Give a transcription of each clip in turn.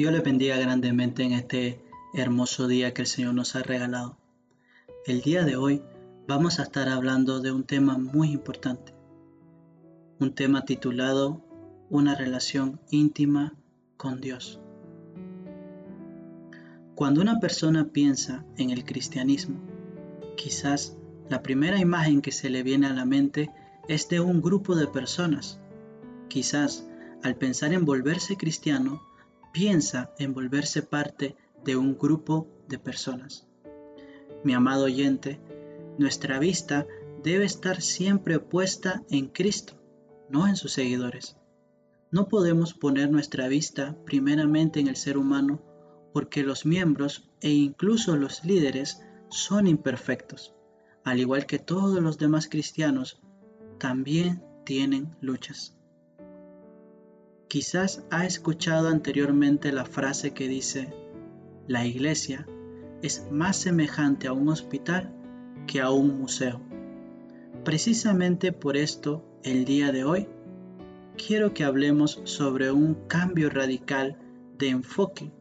Dios le bendiga grandemente en este hermoso día que el Señor nos ha regalado. El día de hoy vamos a estar hablando de un tema muy importante, un tema titulado Una relación íntima con Dios. Cuando una persona piensa en el cristianismo, quizás la primera imagen que se le viene a la mente es de un grupo de personas. Quizás al pensar en volverse cristiano, piensa en volverse parte de un grupo de personas. Mi amado oyente, nuestra vista debe estar siempre puesta en Cristo, no en sus seguidores. No podemos poner nuestra vista primeramente en el ser humano porque los miembros e incluso los líderes son imperfectos, al igual que todos los demás cristianos, también tienen luchas. Quizás ha escuchado anteriormente la frase que dice, la iglesia es más semejante a un hospital que a un museo. Precisamente por esto, el día de hoy, quiero que hablemos sobre un cambio radical de enfoque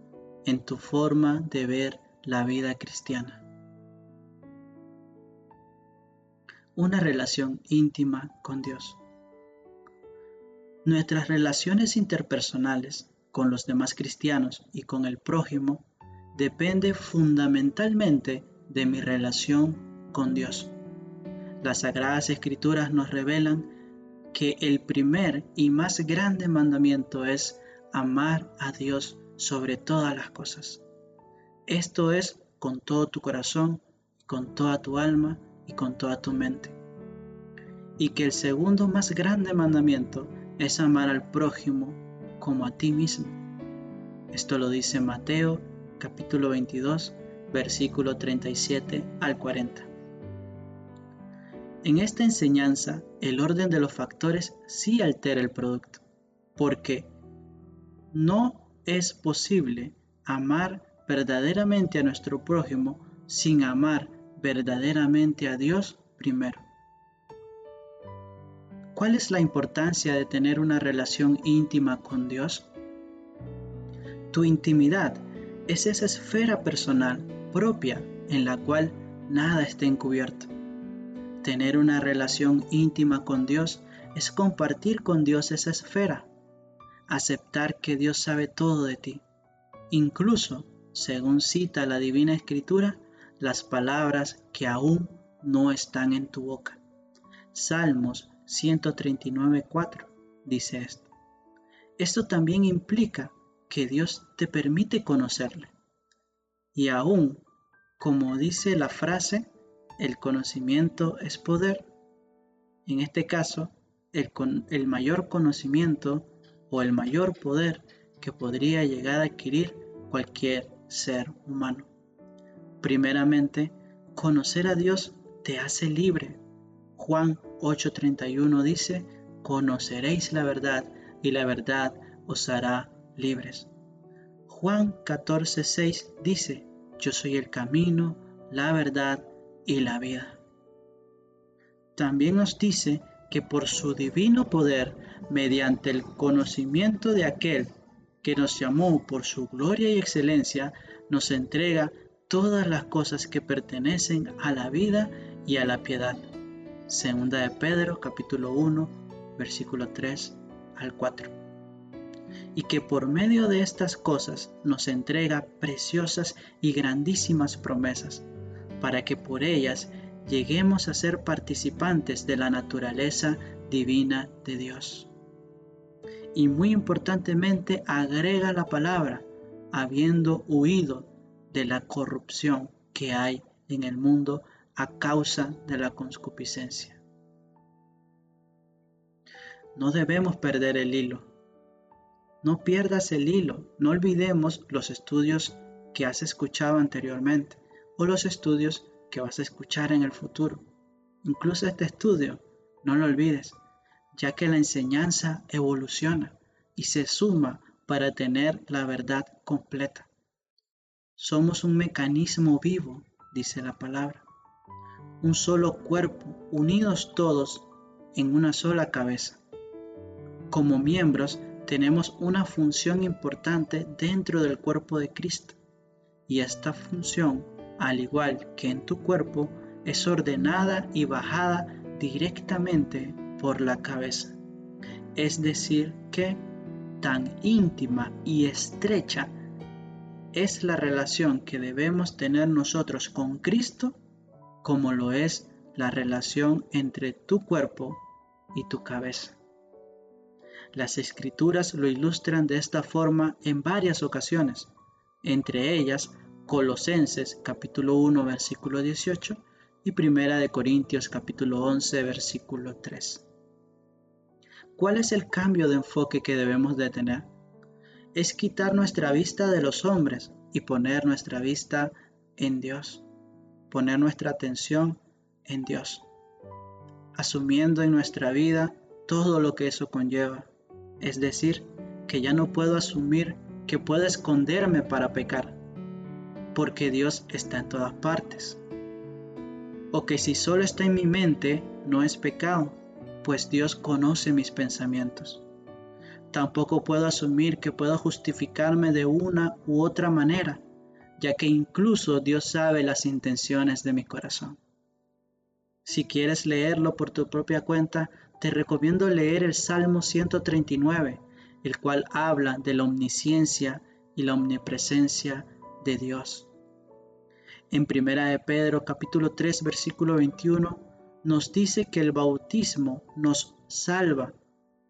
en tu forma de ver la vida cristiana. Una relación íntima con Dios. Nuestras relaciones interpersonales con los demás cristianos y con el prójimo depende fundamentalmente de mi relación con Dios. Las sagradas escrituras nos revelan que el primer y más grande mandamiento es amar a Dios sobre todas las cosas. Esto es con todo tu corazón, con toda tu alma y con toda tu mente. Y que el segundo más grande mandamiento es amar al prójimo como a ti mismo. Esto lo dice Mateo capítulo 22 versículo 37 al 40. En esta enseñanza, el orden de los factores sí altera el producto, porque no es posible amar verdaderamente a nuestro prójimo sin amar verdaderamente a Dios primero. ¿Cuál es la importancia de tener una relación íntima con Dios? Tu intimidad es esa esfera personal propia en la cual nada está encubierto. Tener una relación íntima con Dios es compartir con Dios esa esfera, aceptar que Dios sabe todo de ti, incluso, según cita la Divina Escritura, las palabras que aún no están en tu boca. Salmos 139.4 dice esto. Esto también implica que Dios te permite conocerle. Y aún, como dice la frase, el conocimiento es poder. En este caso, el, el mayor conocimiento o el mayor poder que podría llegar a adquirir cualquier ser humano. Primeramente, conocer a Dios te hace libre Juan 8:31 dice, conoceréis la verdad y la verdad os hará libres. Juan 14:6 dice, yo soy el camino, la verdad y la vida. También nos dice que por su divino poder, mediante el conocimiento de aquel que nos llamó por su gloria y excelencia, nos entrega todas las cosas que pertenecen a la vida y a la piedad. Segunda de Pedro capítulo 1 versículo 3 al 4. Y que por medio de estas cosas nos entrega preciosas y grandísimas promesas, para que por ellas lleguemos a ser participantes de la naturaleza divina de Dios. Y muy importantemente agrega la palabra, habiendo huido de la corrupción que hay en el mundo a causa de la concupiscencia. No debemos perder el hilo. No pierdas el hilo. No olvidemos los estudios que has escuchado anteriormente o los estudios que vas a escuchar en el futuro. Incluso este estudio, no lo olvides, ya que la enseñanza evoluciona y se suma para tener la verdad completa. Somos un mecanismo vivo, dice la palabra un solo cuerpo, unidos todos en una sola cabeza. Como miembros tenemos una función importante dentro del cuerpo de Cristo. Y esta función, al igual que en tu cuerpo, es ordenada y bajada directamente por la cabeza. Es decir, que tan íntima y estrecha es la relación que debemos tener nosotros con Cristo como lo es la relación entre tu cuerpo y tu cabeza. Las escrituras lo ilustran de esta forma en varias ocasiones, entre ellas Colosenses capítulo 1 versículo 18 y Primera de Corintios capítulo 11 versículo 3. ¿Cuál es el cambio de enfoque que debemos de tener? Es quitar nuestra vista de los hombres y poner nuestra vista en Dios, poner nuestra atención en Dios, asumiendo en nuestra vida todo lo que eso conlleva. Es decir, que ya no puedo asumir que puedo esconderme para pecar, porque Dios está en todas partes. O que si solo está en mi mente, no es pecado, pues Dios conoce mis pensamientos. Tampoco puedo asumir que puedo justificarme de una u otra manera, ya que incluso Dios sabe las intenciones de mi corazón. Si quieres leerlo por tu propia cuenta, te recomiendo leer el Salmo 139, el cual habla de la omnisciencia y la omnipresencia de Dios. En Primera de Pedro capítulo 3 versículo 21 nos dice que el bautismo nos salva,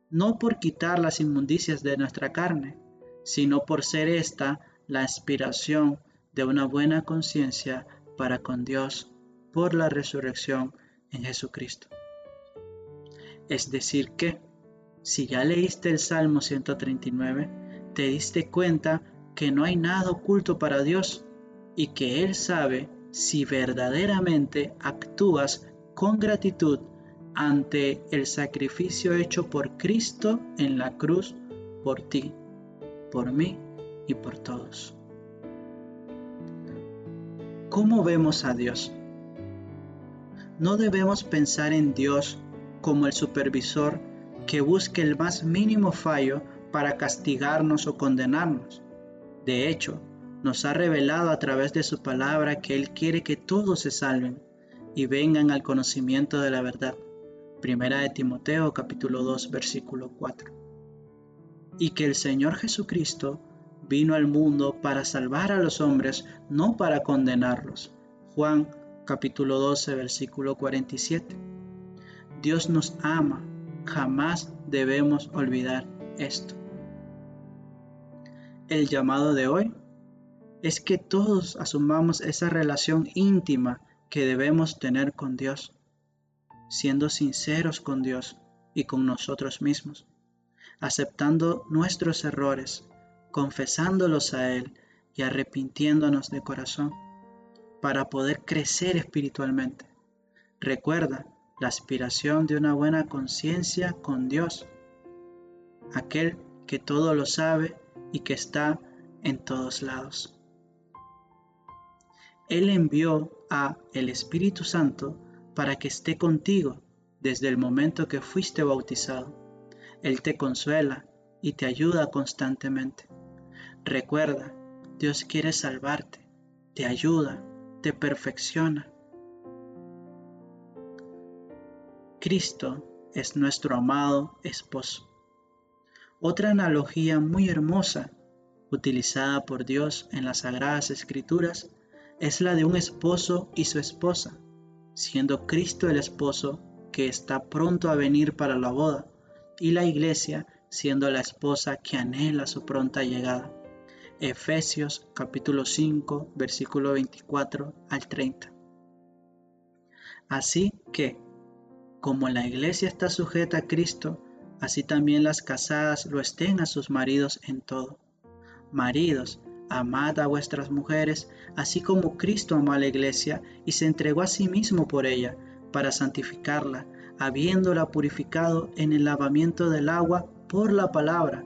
no por quitar las inmundicias de nuestra carne, sino por ser esta la aspiración de una buena conciencia para con Dios por la resurrección en Jesucristo. Es decir que, si ya leíste el Salmo 139, te diste cuenta que no hay nada oculto para Dios y que Él sabe si verdaderamente actúas con gratitud ante el sacrificio hecho por Cristo en la cruz por ti, por mí y por todos. ¿Cómo vemos a Dios? No debemos pensar en Dios como el supervisor que busque el más mínimo fallo para castigarnos o condenarnos. De hecho, nos ha revelado a través de su palabra que Él quiere que todos se salven y vengan al conocimiento de la verdad. Primera de Timoteo capítulo 2 versículo 4. Y que el Señor Jesucristo vino al mundo para salvar a los hombres, no para condenarlos. Juan capítulo 12 versículo 47. Dios nos ama, jamás debemos olvidar esto. El llamado de hoy es que todos asumamos esa relación íntima que debemos tener con Dios, siendo sinceros con Dios y con nosotros mismos, aceptando nuestros errores, confesándolos a Él y arrepintiéndonos de corazón, para poder crecer espiritualmente. Recuerda la aspiración de una buena conciencia con Dios, aquel que todo lo sabe y que está en todos lados. Él envió a el Espíritu Santo para que esté contigo desde el momento que fuiste bautizado. Él te consuela y te ayuda constantemente. Recuerda, Dios quiere salvarte, te ayuda, te perfecciona. Cristo es nuestro amado esposo. Otra analogía muy hermosa utilizada por Dios en las Sagradas Escrituras es la de un esposo y su esposa, siendo Cristo el esposo que está pronto a venir para la boda, y la iglesia siendo la esposa que anhela su pronta llegada. Efesios capítulo 5 versículo 24 al 30. Así que, como la iglesia está sujeta a Cristo, así también las casadas lo estén a sus maridos en todo. Maridos, Amad a vuestras mujeres, así como Cristo amó a la iglesia y se entregó a sí mismo por ella, para santificarla, habiéndola purificado en el lavamiento del agua por la palabra,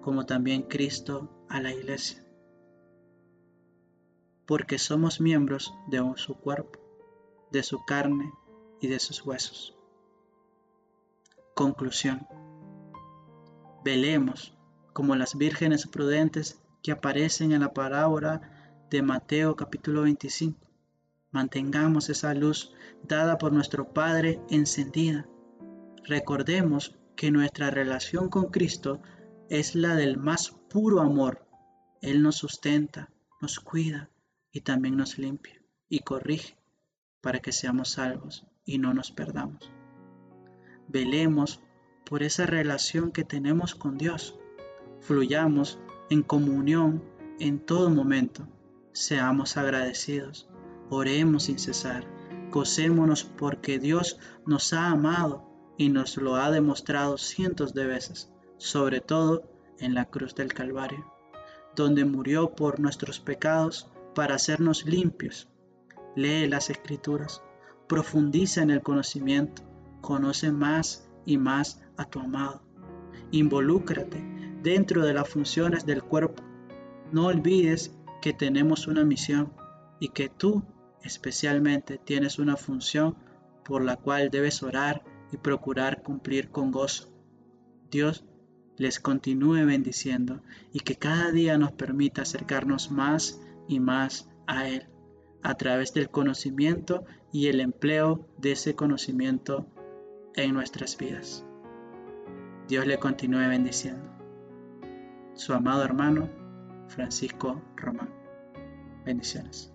como también Cristo a la iglesia. Porque somos miembros de su cuerpo, de su carne y de sus huesos. Conclusión. Velemos como las vírgenes prudentes que aparecen en la parábola de Mateo capítulo 25. Mantengamos esa luz dada por nuestro Padre encendida. Recordemos que nuestra relación con Cristo es la del más puro amor. Él nos sustenta, nos cuida y también nos limpia y corrige para que seamos salvos y no nos perdamos. Velemos por esa relación que tenemos con Dios. Fluyamos en comunión en todo momento. Seamos agradecidos, oremos sin cesar, gocémonos porque Dios nos ha amado y nos lo ha demostrado cientos de veces, sobre todo en la cruz del Calvario, donde murió por nuestros pecados para hacernos limpios. Lee las escrituras, profundiza en el conocimiento, conoce más y más a tu amado. Involúcrate dentro de las funciones del cuerpo. No olvides que tenemos una misión y que tú especialmente tienes una función por la cual debes orar y procurar cumplir con gozo. Dios les continúe bendiciendo y que cada día nos permita acercarnos más y más a Él a través del conocimiento y el empleo de ese conocimiento en nuestras vidas. Dios le continúe bendiciendo. Su amado hermano Francisco Román. Bendiciones.